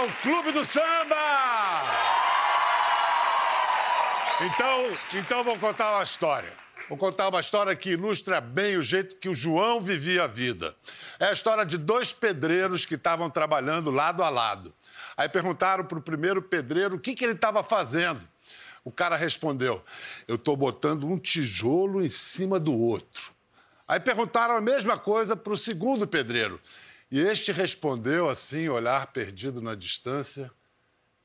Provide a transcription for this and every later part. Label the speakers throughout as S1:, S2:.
S1: ao Clube do Samba! Então, então vou contar uma história. Vou contar uma história que ilustra bem o jeito que o João vivia a vida. É a história de dois pedreiros que estavam trabalhando lado a lado. Aí perguntaram para o primeiro pedreiro o que, que ele estava fazendo. O cara respondeu: Eu estou botando um tijolo em cima do outro. Aí perguntaram a mesma coisa para o segundo pedreiro. E este respondeu assim, olhar perdido na distância: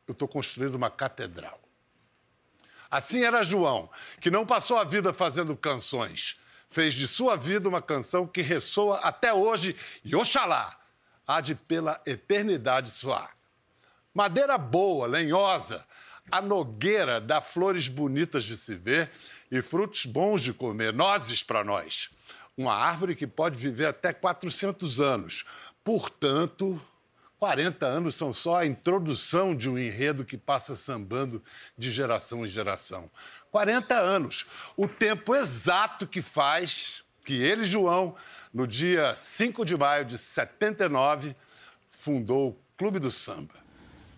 S1: Eu estou construindo uma catedral. Assim era João, que não passou a vida fazendo canções. Fez de sua vida uma canção que ressoa até hoje e oxalá há de pela eternidade soar. Madeira boa, lenhosa, a nogueira dá flores bonitas de se ver e frutos bons de comer, nozes para nós. Uma árvore que pode viver até 400 anos. Portanto, 40 anos são só a introdução de um enredo que passa sambando de geração em geração. 40 anos, o tempo exato que faz que ele, João, no dia 5 de maio de 79, fundou o Clube do Samba.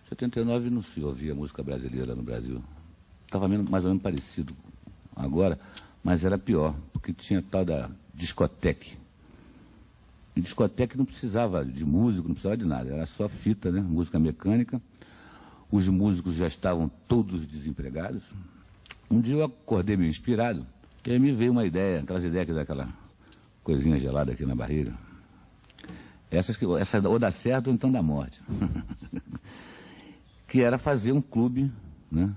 S2: 79 não se ouvia música brasileira no Brasil. Estava mais ou menos parecido agora, mas era pior, porque tinha tal da discoteca. Discoteca não precisava de músico, não precisava de nada, era só fita, né? Música mecânica. Os músicos já estavam todos desempregados. Um dia eu acordei meio inspirado, e aí me veio uma ideia, aquelas ideias daquela coisinha gelada aqui na barriga. Essas que, essa ou dá certo ou então dá morte. que era fazer um clube, né?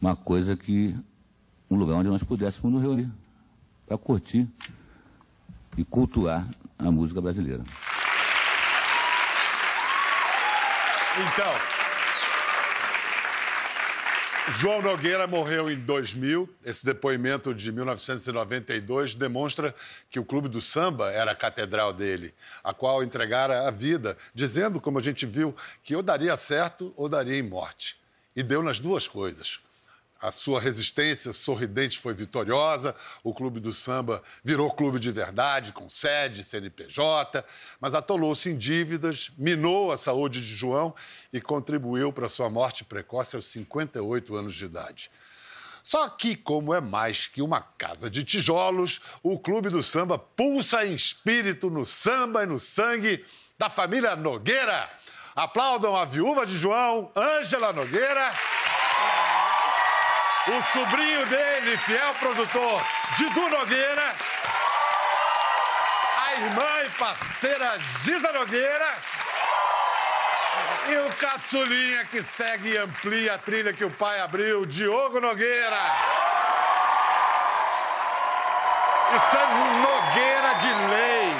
S2: uma coisa que, um lugar onde nós pudéssemos nos reunir para curtir e cultuar a música brasileira.
S1: Então, João Nogueira morreu em 2000. Esse depoimento de 1992 demonstra que o Clube do Samba era a catedral dele, a qual entregara a vida, dizendo, como a gente viu, que ou daria certo ou daria em morte. E deu nas duas coisas. A sua resistência sorridente foi vitoriosa, o Clube do Samba virou clube de verdade, com sede, CNPJ, mas atolou-se em dívidas, minou a saúde de João e contribuiu para sua morte precoce aos 58 anos de idade. Só que, como é mais que uma casa de tijolos, o Clube do Samba pulsa em espírito no samba e no sangue da família Nogueira. Aplaudam a viúva de João, Ângela Nogueira o sobrinho dele, fiel produtor, Didu Nogueira, a irmã e parceira Giza Nogueira e o caçulinha que segue e amplia a trilha que o pai abriu, Diogo Nogueira. Isso é Nogueira de lei.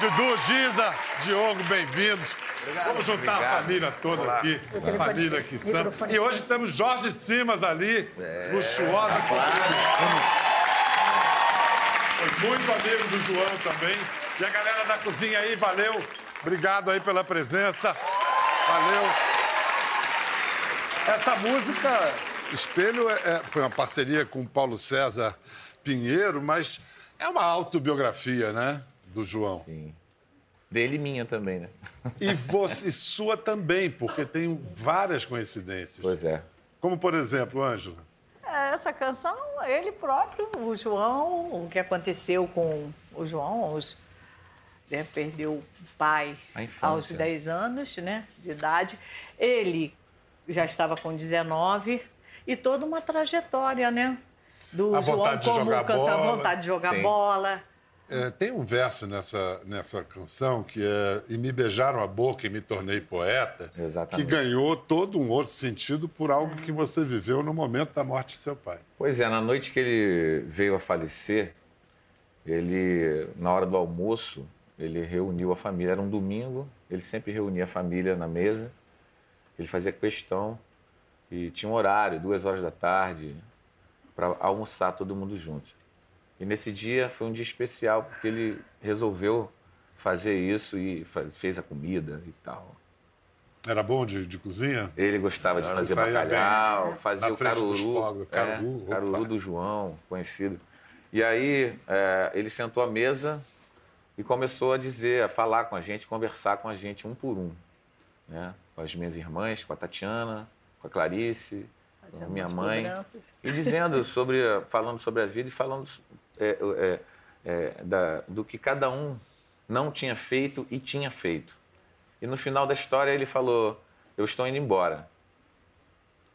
S1: Dudu, Giza, Diogo, bem-vindos. Obrigado. Vamos juntar Obrigado. a família toda Olá. aqui, a família aqui samba. E hoje temos Jorge Simas ali, é. luxuosa. Claro. Foi muito amigo do João também. E a galera da cozinha aí, valeu. Obrigado aí pela presença. Valeu. Essa música, Espelho, é, é foi uma parceria com o Paulo César Pinheiro, mas é uma autobiografia, né, do João.
S3: Sim. Dele e minha também, né?
S1: E você, sua também, porque tem várias coincidências.
S3: Pois é.
S1: Como, por exemplo, Ângela?
S4: É, essa canção, ele próprio, o João, o que aconteceu com o João, os, né, perdeu o pai aos 10 anos né, de idade. Ele já estava com 19 e toda uma trajetória, né? Do
S1: a
S4: João como cantar, vontade de jogar
S1: Sim.
S4: bola
S1: é, tem um verso nessa, nessa canção que é E me beijaram a boca e me tornei poeta,
S3: Exatamente.
S1: que ganhou todo um outro sentido por algo que você viveu no momento da morte de seu pai.
S3: Pois é, na noite que ele veio a falecer, ele, na hora do almoço, ele reuniu a família. Era um domingo, ele sempre reunia a família na mesa, ele fazia questão e tinha um horário, duas horas da tarde, para almoçar todo mundo junto. E nesse dia foi um dia especial, porque ele resolveu fazer isso e faz, fez a comida e tal.
S1: Era bom de, de cozinha?
S3: Ele gostava de fazer bacalhau, bem, fazia o caruru, fogos,
S1: caruru,
S3: é, caruru do João, conhecido. E aí é, ele sentou à mesa e começou a dizer, a falar com a gente, conversar com a gente um por um. né? com as minhas irmãs, com a Tatiana, com a Clarice, com a minha mãe. E dizendo sobre, falando sobre a vida e falando é, é, é, da, do que cada um não tinha feito e tinha feito. E no final da história ele falou: Eu estou indo embora.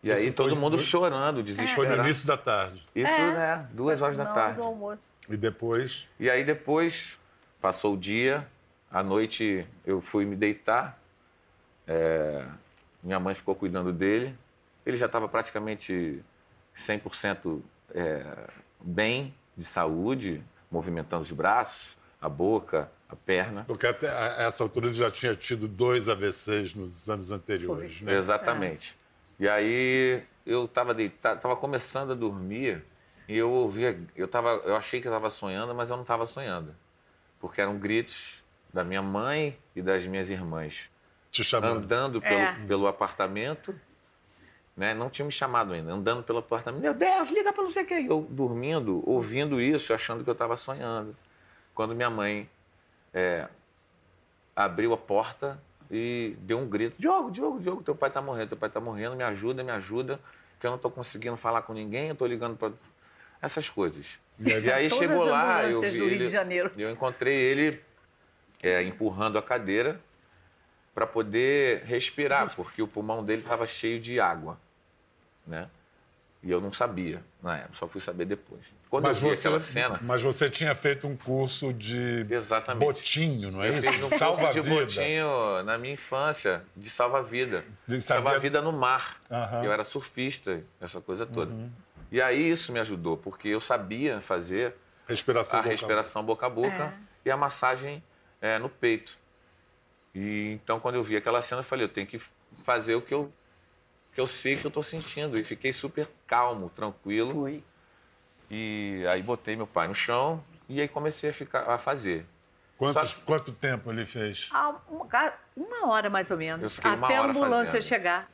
S3: E Isso aí todo mundo chorando, desesperado.
S1: Foi no início da tarde.
S3: Isso, é, né? Duas horas da tarde. Do
S1: almoço. E depois?
S3: E aí depois passou o dia, à noite eu fui me deitar. É, minha mãe ficou cuidando dele. Ele já estava praticamente 100% é, bem de saúde, movimentando os braços, a boca, a perna.
S1: Porque até a essa altura ele já tinha tido dois AVCs nos anos anteriores, Foi. né?
S3: Exatamente. É. E aí eu estava deitado, estava começando a dormir e eu ouvia, eu, tava, eu achei que eu estava sonhando, mas eu não estava sonhando. Porque eram gritos da minha mãe e das minhas irmãs.
S1: Te chamando.
S3: Andando pelo, é. pelo apartamento. Né? Não tinha me chamado ainda, andando pelo apartamento. Meu Deus, liga para não sei o quê. Eu dormindo, ouvindo isso, achando que eu estava sonhando. Quando minha mãe é, abriu a porta e deu um grito: Diogo, Diogo, Diogo, teu pai está morrendo, teu pai está morrendo, me ajuda, me ajuda, que eu não estou conseguindo falar com ninguém, eu estou ligando para. Essas coisas. E aí chegou lá, eu, vi ele, eu encontrei ele é, empurrando a cadeira para poder respirar, porque o pulmão dele estava cheio de água, né? E eu não sabia na época, só fui saber depois. Quando mas eu vi você, aquela cena.
S1: Mas você tinha feito um curso de Exatamente. botinho, não é
S3: eu
S1: isso?
S3: Fiz um salva curso de botinho na minha infância, de salva-vida. Salva-vida no mar. Uhum. Eu era surfista, essa coisa toda. Uhum. E aí isso me ajudou, porque eu sabia fazer
S1: respiração
S3: a boca respiração boca a boca é. e a massagem é, no peito. E então quando eu vi aquela cena, eu falei, eu tenho que fazer o que eu que eu sei que eu estou sentindo. E fiquei super calmo, tranquilo. Foi. E aí botei meu pai no chão e aí comecei a, ficar, a fazer.
S1: Quantos, Só... Quanto tempo ele fez?
S4: Ah, uma, uma, hora mais ou menos. Até a ambulância fazendo. chegar.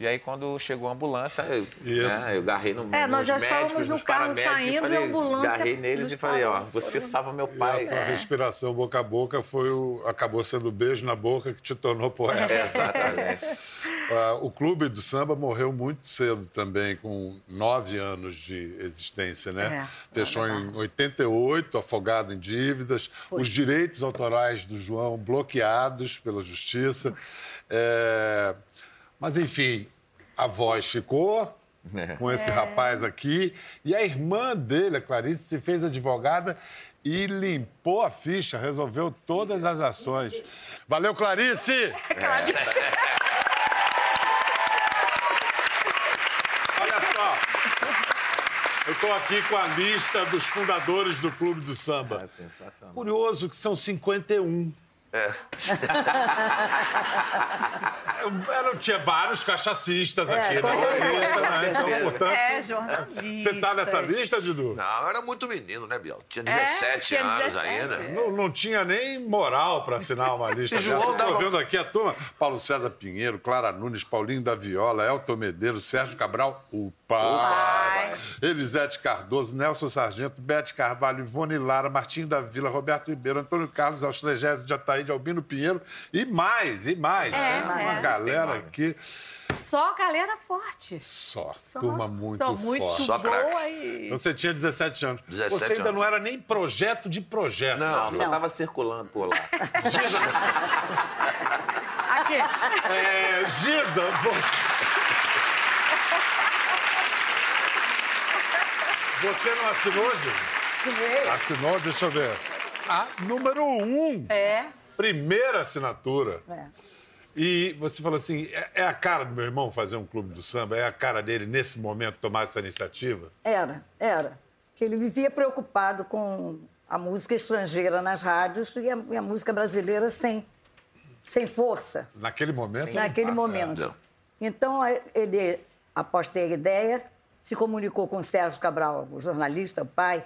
S3: E aí, quando chegou a ambulância, eu, né, eu garrei no
S4: É, nós já estávamos no carro saindo falei, e a ambulância.
S3: Garrei neles e falei: Ó, você salva meu pai.
S1: E essa é. respiração boca a boca foi o, acabou sendo o beijo na boca que te tornou poeta.
S3: É, exatamente.
S1: uh, o Clube do Samba morreu muito cedo também, com nove anos de existência, né? É, Fechou é em 88, afogado em dívidas, foi. os direitos autorais do João bloqueados pela justiça. É mas, enfim, a voz ficou é. com esse é. rapaz aqui. E a irmã dele, a Clarice, se fez advogada e limpou a ficha, resolveu todas as ações. Valeu, Clarice! É. Olha só. Eu estou aqui com a lista dos fundadores do Clube do Samba. É Curioso que são 51. É. Eu, tinha vários cachacistas é, aqui nessa lista, né? Então,
S4: portanto. É, jornalista.
S1: Você tá nessa lista, Dudu?
S5: Não, eu era muito menino, né, Biel? Tinha 17 é, tinha anos 17. ainda.
S1: Não, não, tinha nem moral para assinar uma lista. João dava... vendo aqui a turma: Paulo César Pinheiro, Clara Nunes, Paulinho da Viola, Elton Medeiros, Sérgio Cabral, o pai. Elisete Cardoso, Nelson Sargento, Bete Carvalho, Ivone Lara, Martinho da Vila, Roberto Ribeiro, Antônio Carlos, Austregésio de Ataíde, Albino Pinheiro e mais, e mais. É, né? Uma é. galera aqui.
S4: Só galera forte.
S1: Só. Só Turma muito, só
S4: muito
S1: forte.
S4: Só boa e...
S1: Então você tinha 17 anos. 17 você ainda anos. não era nem projeto de projeto.
S3: Não, não. só estava circulando por lá.
S4: Aqui.
S1: É, Giza, você... Você não assinou, Gil?
S4: Assinei.
S1: Assinou, deixa eu ver. A número um.
S4: É.
S1: Primeira assinatura. É. E você falou assim: é, é, a cara do meu irmão fazer um clube do samba? É a cara dele, nesse momento, tomar essa iniciativa?
S6: Era, era. Que ele vivia preocupado com a música estrangeira nas rádios e a, e a música brasileira sem, sem força.
S1: Naquele momento?
S6: Naquele momento. Então, ele, após ter a ideia, se comunicou com Sérgio Cabral, o jornalista, o pai,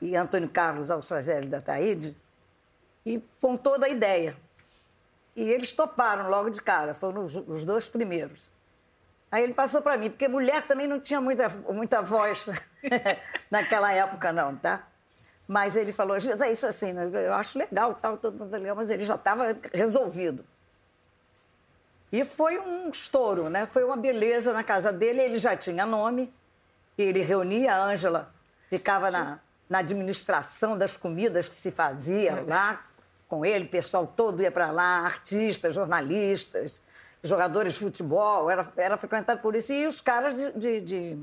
S6: e Antônio Carlos Alstragélio da Taíde, e com toda a ideia. E eles toparam logo de cara, foram os, os dois primeiros. Aí ele passou para mim, porque mulher também não tinha muita, muita voz naquela época, não, tá? Mas ele falou, é isso assim, né? eu acho legal, tal, todo mundo legal, mas ele já estava resolvido. E foi um estouro, né? Foi uma beleza na casa dele. Ele já tinha nome. Ele reunia a Ângela, ficava na, na administração das comidas que se fazia lá com ele. O pessoal todo ia para lá, artistas, jornalistas, jogadores de futebol. Era, era frequentado por isso. E os caras de, de, de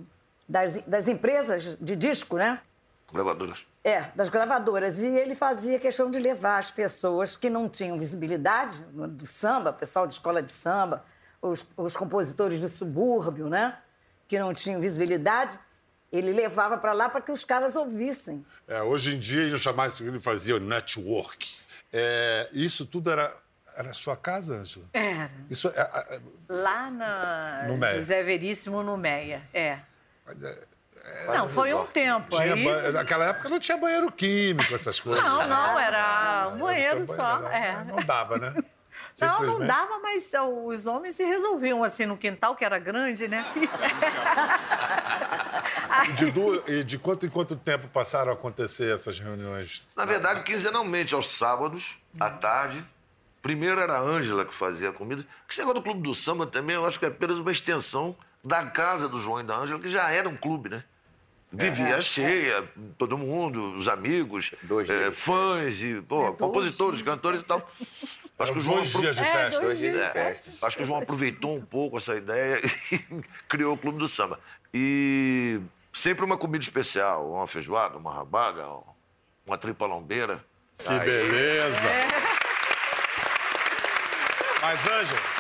S6: das, das empresas de disco, né?
S5: Gravadoras.
S6: É, das gravadoras. E ele fazia questão de levar as pessoas que não tinham visibilidade do samba, pessoal de escola de samba, os, os compositores de subúrbio, né? Que não tinham visibilidade. Ele levava para lá para que os caras ouvissem.
S1: É, hoje em dia, eu chamava isso que ele fazia o network. É, isso tudo era era a sua casa, Angela?
S4: Era.
S1: Isso, é, é,
S4: Lá na no José Veríssimo, no Meia, é. é não, foi um tempo.
S1: Tinha
S4: aí...
S1: ba... Naquela época não tinha banheiro químico, essas coisas.
S4: Não, não, era um banheiro só.
S1: Banheiro,
S4: é.
S1: Não dava, né?
S4: Não, não dava, mas os homens se resolviam assim no quintal, que era grande, né?
S1: de, du... de quanto em quanto tempo passaram a acontecer essas reuniões?
S5: Na verdade, quinzenalmente, aos sábados, à tarde. Primeiro era a Ângela que fazia a comida. Que chegou do Clube do Samba também, eu acho que é apenas uma extensão da casa do João e da Ângela, que já era um clube, né? Vivia é, cheia, é. todo mundo, os amigos, é, fãs, e, pô, compositores, cantores e tal.
S1: Acho que o João dois dias de festa.
S3: É, dois dias de festa.
S5: Acho que o João aproveitou um pouco essa ideia e criou o Clube do Samba. E sempre uma comida especial, uma feijoada, uma rabaga, uma tripa lombeira.
S1: Que Aí. beleza! É. Mas, Ângela,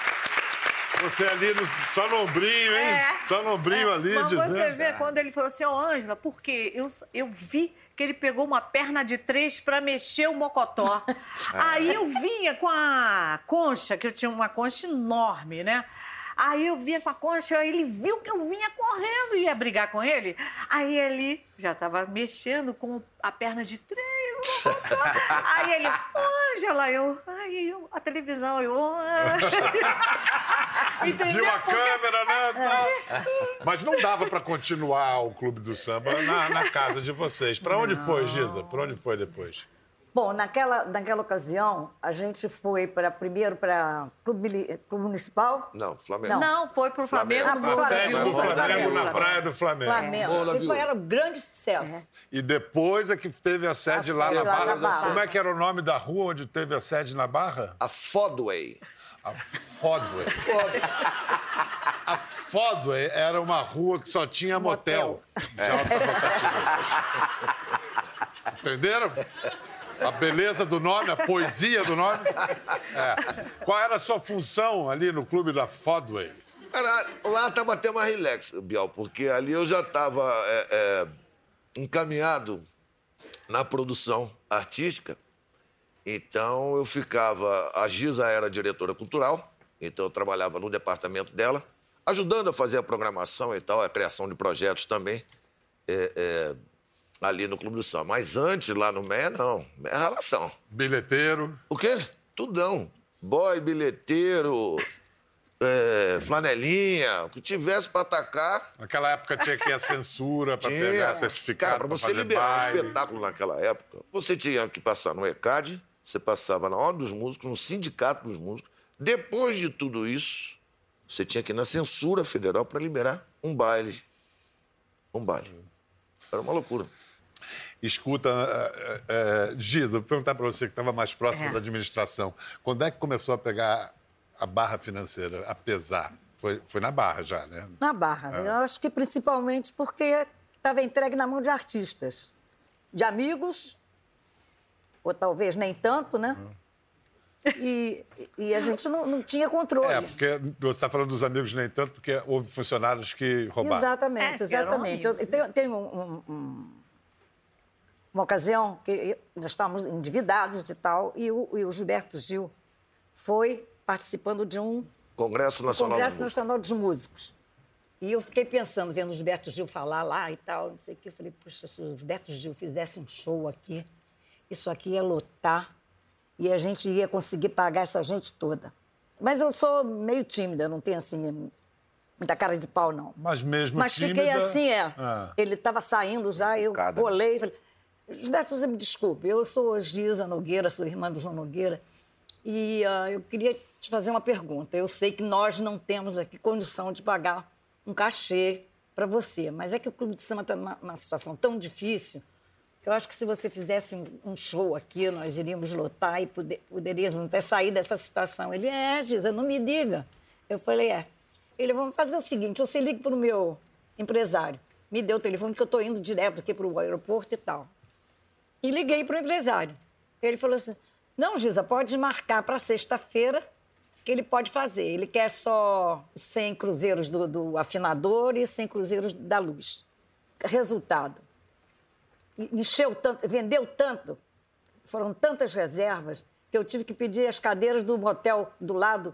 S1: você ali no, só no ombrinho, hein? É, só no ombrinho é, ali,
S4: mas
S1: dizendo.
S4: você vê quando ele falou assim, ô, oh, Ângela, porque eu, eu vi que ele pegou uma perna de três para mexer o mocotó. Aí eu vinha com a concha, que eu tinha uma concha enorme, né? Aí eu vinha com a concha, ele viu que eu vinha correndo e ia brigar com ele. Aí ele já estava mexendo com a perna de três. Aí ele, Ângela, eu, ai, eu, a televisão, eu.
S1: Entendeu? De uma Porque... câmera, né? Tá. Mas não dava para continuar o Clube do Samba na, na casa de vocês. Para onde foi, Giza? Para onde foi depois?
S6: Bom, naquela, naquela ocasião, a gente foi para primeiro para Clube, Clube Municipal.
S5: Não, Flamengo.
S6: Não,
S4: Não foi para o Flamengo. Flamengo.
S1: Ah, Flamengo, do Flamengo, Flamengo, na praia do Flamengo.
S6: Flamengo, que foi, era um grande sucesso.
S1: É. E depois é que teve a sede, a lá, sede na lá, na Barra. Como é que era o nome da rua onde teve a sede na Barra?
S5: A Fodway.
S1: A Fodway. a Fodway era uma rua que só tinha motel. motel. De alta Entenderam? A beleza do nome, a poesia do nome. É. Qual era a sua função ali no clube da Fodway?
S5: Cara, lá estava até mais relax, Bial, porque ali eu já estava é, é, encaminhado na produção artística. Então eu ficava. A Giza era diretora cultural, então eu trabalhava no departamento dela, ajudando a fazer a programação e tal, a criação de projetos também. É, é ali no Clube do Samba. Mas antes, lá no Meia, não. Meia relação.
S1: Bilheteiro.
S5: O quê? Tudão. Boy, bilheteiro, é, flanelinha, o que tivesse para atacar.
S1: Naquela época tinha que ir a censura para pegar certificado.
S5: Cara, para você liberar baile. um espetáculo naquela época, você tinha que passar no ECAD, você passava na Ordem dos Músicos, no Sindicato dos Músicos. Depois de tudo isso, você tinha que ir na censura federal para liberar um baile. Um baile. Era uma loucura
S1: escuta. É, é, Giza, vou perguntar para você que estava mais próximo é. da administração. Quando é que começou a pegar a barra financeira, a pesar? Foi, foi na barra já, né?
S6: Na barra. É. Eu acho que principalmente porque estava entregue na mão de artistas, de amigos, ou talvez nem tanto, né? Uhum. E, e, a gente não, não, tinha controle.
S1: É, porque você está falando dos amigos nem tanto, porque houve funcionários que roubaram.
S6: Exatamente, é, exatamente. Eu tenho, tenho um, um, uma ocasião que nós estávamos endividados e tal, e o, e o Gilberto Gil foi participando de um
S5: Congresso Nacional,
S6: Congresso dos, Nacional dos Músicos. E eu fiquei pensando, vendo o Gilberto Gil falar lá e tal, não sei o que. Eu falei, puxa, se o Gilberto Gil fizesse um show aqui, isso aqui ia lotar e a gente ia conseguir pagar essa gente toda. Mas eu sou meio tímida, não tenho assim muita cara de pau, não.
S1: Mas mesmo
S6: Mas
S1: tímida...
S6: fiquei assim, é. Ah. Ele estava saindo já, eu colei, falei, Gilberto, me desculpe, eu sou Giza Nogueira, sou irmã do João Nogueira, e uh, eu queria te fazer uma pergunta. Eu sei que nós não temos aqui condição de pagar um cachê para você, mas é que o Clube de Samba está numa, numa situação tão difícil eu acho que se você fizesse um, show aqui, nós iríamos lotar e poder, poderíamos até sair dessa situação. Ele, é, Giza, não me diga. Eu falei, é. Ele, vamos fazer o seguinte, você liga para o meu empresário. Me deu o telefone que eu estou indo direto aqui para o aeroporto e tal. E liguei para o empresário. Ele falou assim, não, Giza, pode marcar para sexta-feira que ele pode fazer. Ele quer só 100 cruzeiros do, do afinador e 100 cruzeiros da luz. Resultado, encheu tanto, vendeu tanto, foram tantas reservas, que eu tive que pedir as cadeiras do motel do lado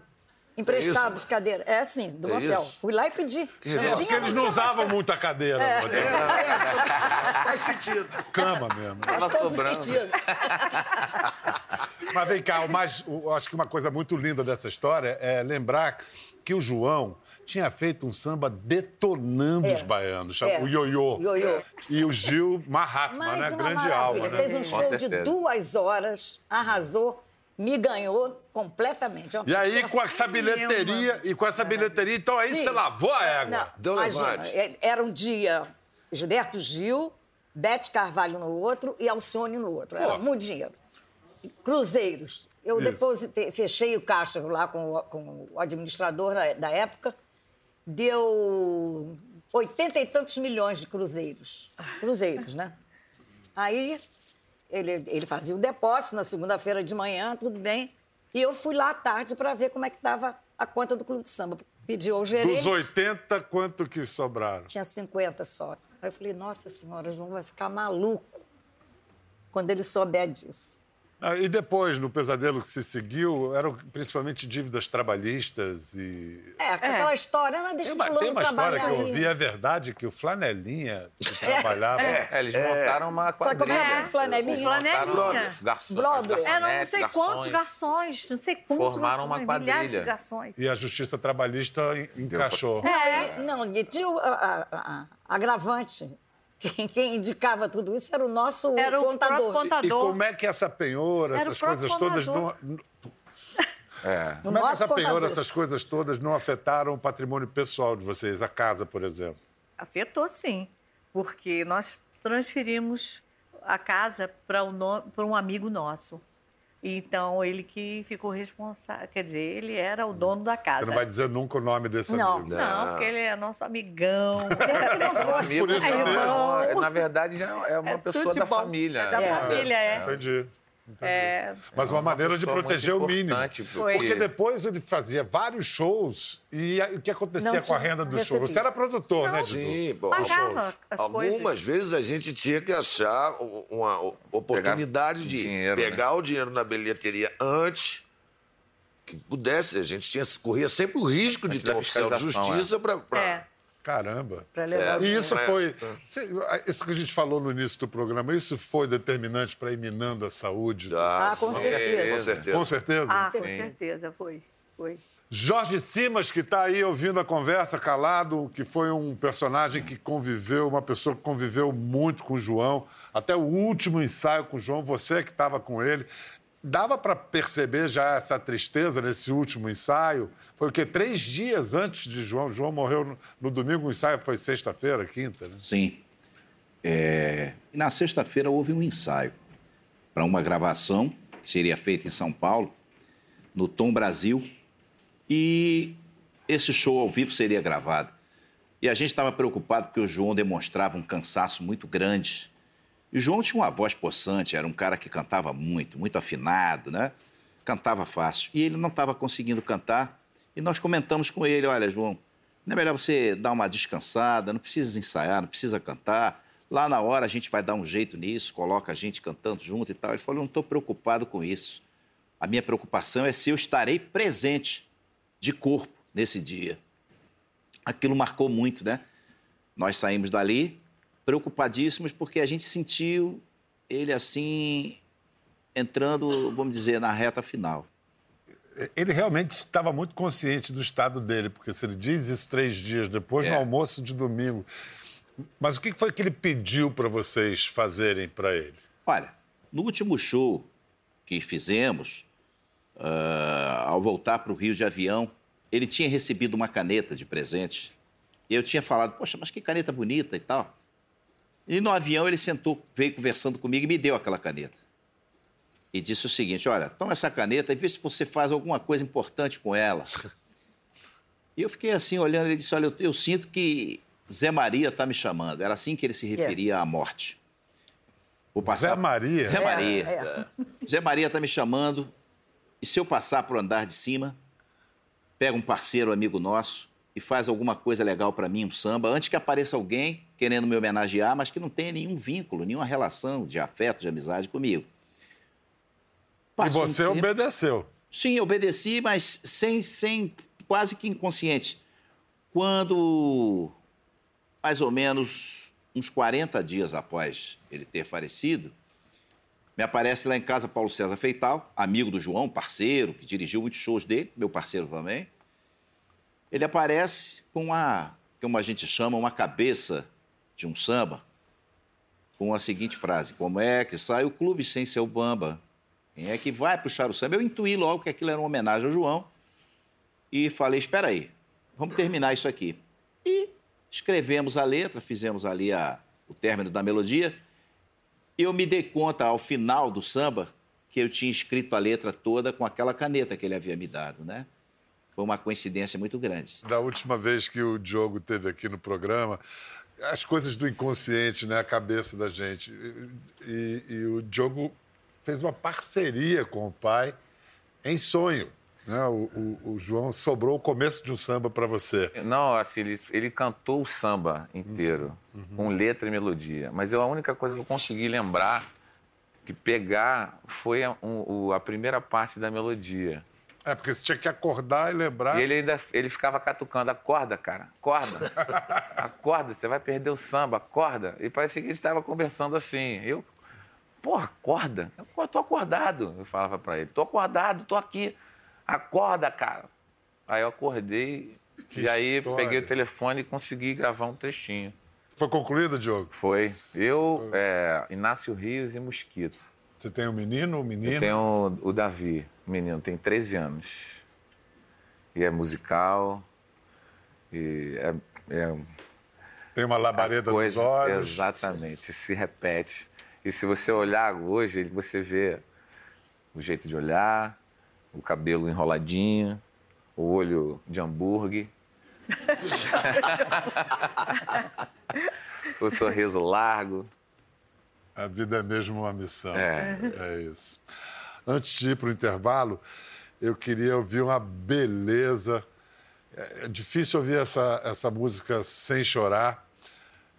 S6: emprestadas é cadeiras. É assim, do é motel. Isso? Fui lá e pedi.
S1: É, porque eles não usavam muita cadeira. É. É,
S5: é, faz sentido.
S1: Cama mesmo.
S3: Faz sobrando. Sentido.
S1: Mas vem cá, o mais, o, acho que uma coisa muito linda dessa história é lembrar que o João tinha feito um samba detonando é. os baianos, é. o ioiô.
S6: ioiô.
S1: E o Gil Mahatma, né? Grande alma. Né?
S6: Fez um show de duas horas, arrasou, me ganhou completamente.
S1: É e aí, com essa bilheteria, e com essa bilheteria, então aí Sim. você lavou a égua. Não,
S6: Deu imagina, é, era um dia Gilberto Gil, Bete Carvalho no outro e Alcione no outro. Era muito dinheiro. Cruzeiros. Eu Isso. depositei, fechei o caixa lá com, com o administrador da, da época deu oitenta e tantos milhões de cruzeiros. Cruzeiros, né? Aí ele, ele fazia o depósito na segunda-feira de manhã, tudo bem. E eu fui lá à tarde para ver como é que estava a conta do Clube de Samba. Pediu ao gerente.
S1: Dos 80, quanto que sobraram?
S6: Tinha 50 só. Aí eu falei, nossa senhora, o João vai ficar maluco quando ele souber disso.
S1: Ah, e depois, no pesadelo que se seguiu, eram principalmente dívidas trabalhistas e...
S6: É, aquela é. história, né? Deixa
S1: tem uma, tem uma história que eu ouvi, é verdade, que o Flanelinha que é. trabalhava...
S3: É, é eles montaram uma quadrilha. Sabe como é?
S6: é? Flanelinha?
S4: Flanelinha.
S3: Garçons,
S4: Brothers. Eram não sei quantos garções, não sei quantos
S3: Formaram uma quadrilha. milhares de
S4: garçons.
S1: E a justiça trabalhista encaixou.
S6: É, não, e tinha a, agravante quem, quem, indicava tudo isso era o nosso
S4: era o
S6: contador.
S4: contador.
S1: E, e, como é que essa penhora, essas coisas todas não. É. Como é que essa penhora, essas coisas todas não afetaram o patrimônio pessoal de vocês, a casa, por exemplo?
S4: Afetou sim, porque nós transferimos a casa para um, um amigo nosso. Então, ele que ficou responsável. Quer dizer, ele era o dono da casa.
S1: Você não vai dizer nunca o nome desse
S4: não,
S1: amigo?
S4: Não, porque ele é nosso amigão. Ele
S3: não fosse amigo, é irmão. Na verdade, é uma é pessoa da família.
S4: É da é. família, é.
S1: Entendi. É... Mas uma, uma maneira de proteger o mínimo. Porque... porque... depois ele fazia vários shows e o que acontecia com a renda do show? Você era produtor, não. né?
S5: Sim, bom. Algumas coisas. vezes a gente tinha que achar uma oportunidade pegar de dinheiro, né? pegar né? o dinheiro na bilheteria antes que pudesse. A gente tinha, corria sempre o risco de ter um oficial de justiça é. para...
S1: É. Caramba.
S6: É,
S1: E isso foi. Isso que a gente falou no início do programa, isso foi determinante para ir minando a saúde?
S6: Ah, ah com, certeza.
S5: com certeza.
S1: Com certeza?
S4: Ah, com certeza, foi. foi.
S1: Jorge Simas, que está aí ouvindo a conversa calado, que foi um personagem que conviveu, uma pessoa que conviveu muito com o João, até o último ensaio com o João, você que estava com ele. Dava para perceber já essa tristeza nesse último ensaio? Foi o quê? Três dias antes de João. João morreu no, no domingo, o ensaio foi sexta-feira, quinta, né?
S7: Sim. É... Na sexta-feira houve um ensaio para uma gravação que seria feita em São Paulo, no Tom Brasil, e esse show ao vivo seria gravado. E a gente estava preocupado porque o João demonstrava um cansaço muito grande e João tinha uma voz possante, era um cara que cantava muito, muito afinado, né? Cantava fácil. E ele não estava conseguindo cantar. E nós comentamos com ele: olha, João, não é melhor você dar uma descansada, não precisa ensaiar, não precisa cantar. Lá na hora a gente vai dar um jeito nisso, coloca a gente cantando junto e tal. Ele falou: não estou preocupado com isso. A minha preocupação é se eu estarei presente de corpo nesse dia. Aquilo marcou muito, né? Nós saímos dali, preocupadíssimos porque a gente sentiu ele assim entrando, vamos dizer, na reta final.
S1: Ele realmente estava muito consciente do estado dele, porque se ele diz isso três dias depois, é. no almoço de domingo. Mas o que foi que ele pediu para vocês fazerem para ele?
S7: Olha, no último show que fizemos, uh, ao voltar para o Rio de avião, ele tinha recebido uma caneta de presente. E eu tinha falado, poxa, mas que caneta bonita e tal. E no avião ele sentou, veio conversando comigo e me deu aquela caneta. E disse o seguinte: olha, toma essa caneta e vê se você faz alguma coisa importante com ela. E eu fiquei assim olhando, ele disse: olha, eu, eu sinto que Zé Maria está me chamando. Era assim que ele se referia à morte.
S1: Vou passar... Zé Maria?
S7: Zé Maria. É, é. Zé Maria está me chamando. E se eu passar para o andar de cima, pega um parceiro amigo nosso e faz alguma coisa legal para mim, um samba, antes que apareça alguém querendo me homenagear, mas que não tenha nenhum vínculo, nenhuma relação de afeto, de amizade comigo.
S1: Passou e você um obedeceu?
S7: Sim, obedeci, mas sem, sem quase que inconsciente. Quando, mais ou menos uns 40 dias após ele ter falecido, me aparece lá em casa Paulo César Feital, amigo do João, parceiro, que dirigiu muitos shows dele, meu parceiro também. Ele aparece com uma, como a gente chama, uma cabeça de um samba, com a seguinte frase: Como é que sai o clube sem seu bamba? Quem é que vai puxar o samba? Eu intuí logo que aquilo era uma homenagem ao João e falei: espera aí, vamos terminar isso aqui. E escrevemos a letra, fizemos ali a, o término da melodia. Eu me dei conta ao final do samba que eu tinha escrito a letra toda com aquela caneta que ele havia me dado, né? Foi uma coincidência muito grande.
S1: Da última vez que o Diogo teve aqui no programa, as coisas do inconsciente, né? A cabeça da gente. E, e o Diogo fez uma parceria com o pai em sonho. Né? O, o, o, João sobrou o começo de um samba para você.
S3: Não, assim, ele, ele cantou o samba inteiro, uhum. com letra e melodia. Mas eu, a única coisa que eu consegui lembrar, que pegar, foi a, um, a primeira parte da melodia.
S1: É, porque você tinha que acordar e lembrar.
S3: E ele ainda ele ficava catucando, acorda, cara, acorda. acorda, você vai perder o samba, acorda. E parecia que ele estava conversando assim. Eu, porra, acorda. Eu tô acordado, eu falava para ele. Tô acordado, tô aqui. Acorda, cara. Aí eu acordei que e aí história. peguei o telefone e consegui gravar um trechinho.
S1: Foi concluído, Diogo?
S3: Foi. Eu, é, Inácio Rios e Mosquito.
S1: Você tem um menino ou um menino? Eu
S3: tenho o Davi, o menino, tem 13 anos. E é musical. E é, é
S1: tem uma labareda coisa, nos olhos.
S3: Exatamente, se repete. E se você olhar hoje, você vê o jeito de olhar, o cabelo enroladinho, o olho de hambúrguer. o sorriso largo.
S1: A vida é mesmo uma missão.
S3: É,
S1: é isso. Antes de ir para o intervalo, eu queria ouvir uma beleza. É difícil ouvir essa, essa música sem chorar.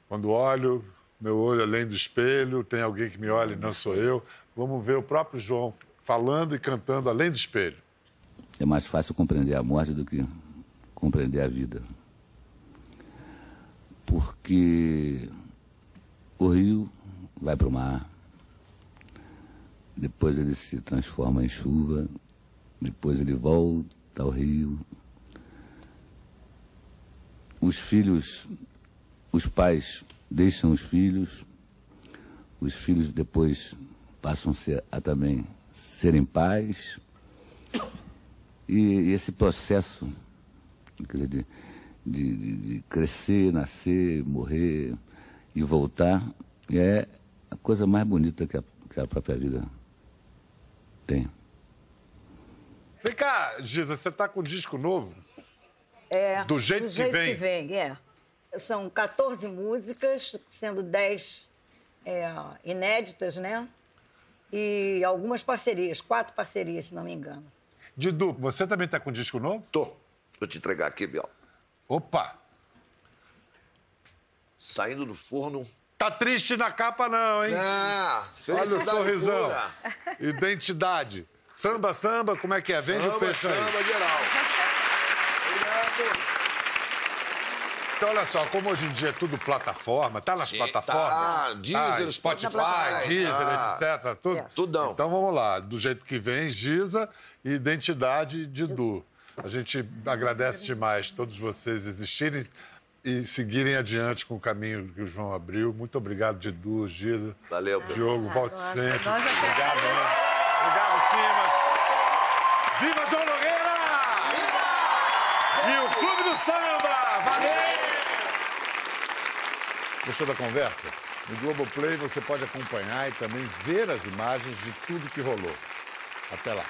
S1: Quando olho, meu olho além do espelho, tem alguém que me olha e não sou eu. Vamos ver o próprio João falando e cantando além do espelho.
S2: É mais fácil compreender a morte do que compreender a vida. Porque o rio vai para o mar, depois ele se transforma em chuva, depois ele volta ao rio. Os filhos, os pais deixam os filhos, os filhos depois passam a, também serem pais. E, esse processo dizer, de, de, de, crescer, nascer, morrer e voltar é a coisa mais bonita que a, que a própria vida tem.
S1: Vem cá, Giza, você está com um disco novo?
S6: É.
S1: Do jeito,
S6: do jeito
S1: que, vem.
S6: que vem. é. São 14 músicas, sendo 10 é, inéditas, né? e algumas parcerias, quatro parcerias, se não me engano.
S1: Didu, você também está com um disco novo?
S5: Tô. Vou te entregar aqui, Biel.
S1: Opa!
S5: Saindo do forno.
S1: Tá triste na capa, não, hein?
S5: Ah,
S1: Olha o sorrisão. Pura. Identidade. Samba, samba, como é que é? Vende
S5: samba,
S1: o peixe aí.
S5: Samba, geral. Obrigado.
S1: Então, olha só, como hoje em dia é tudo plataforma, tá nas Sim, plataformas?
S5: Tá, Deezer, tá, Spotify,
S1: Spotify Deezer, ah, etc. Tudo. É.
S5: Tudão.
S1: Então vamos lá, do jeito que vem, Giza e identidade de Du. A gente agradece demais todos vocês existirem e seguirem adiante com o caminho que o João abriu. Muito obrigado, Didu, Giza.
S5: Valeu,
S1: Diogo, volte sempre. Obrigado, né? Obrigado, Simas. Viva João Nogueira! Viva! E o Clube do Samba! Valeu! Gostou da conversa? No Globoplay você pode acompanhar e também ver as imagens de tudo que rolou. Até lá.